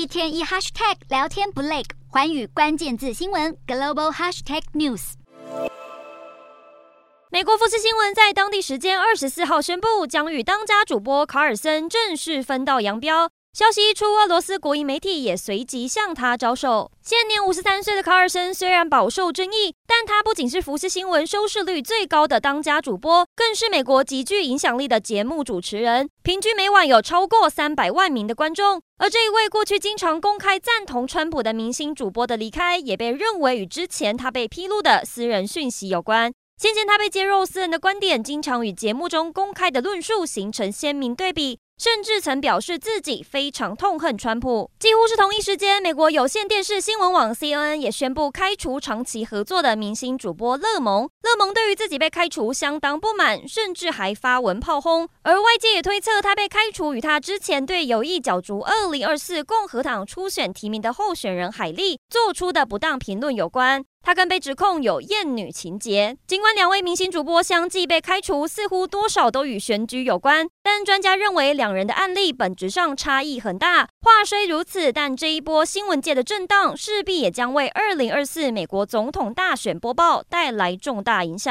一天一 hashtag 聊天不累，环宇关键字新闻 global hashtag news。美国福斯新闻在当地时间二十四号宣布，将与当家主播卡尔森正式分道扬镳。消息一出，俄罗斯国营媒体也随即向他招手。现年五十三岁的卡尔森虽然饱受争议，但他不仅是福斯新闻收视率最高的当家主播，更是美国极具影响力的节目主持人，平均每晚有超过三百万名的观众。而这一位过去经常公开赞同川普的明星主播的离开，也被认为与之前他被披露的私人讯息有关。先前他被揭露私人的观点，经常与节目中公开的论述形成鲜明对比。甚至曾表示自己非常痛恨川普。几乎是同一时间，美国有线电视新闻网 CNN 也宣布开除长期合作的明星主播勒蒙。勒蒙对于自己被开除相当不满，甚至还发文炮轰。而外界也推测，他被开除与他之前对有意角逐2024共和党初选提名的候选人海莉做出的不当评论有关。他更被指控有厌女情节。尽管两位明星主播相继被开除，似乎多少都与选举有关，但专家认为两人的案例本质上差异很大。话虽如此，但这一波新闻界的震荡势必也将为二零二四美国总统大选播报带来重大影响。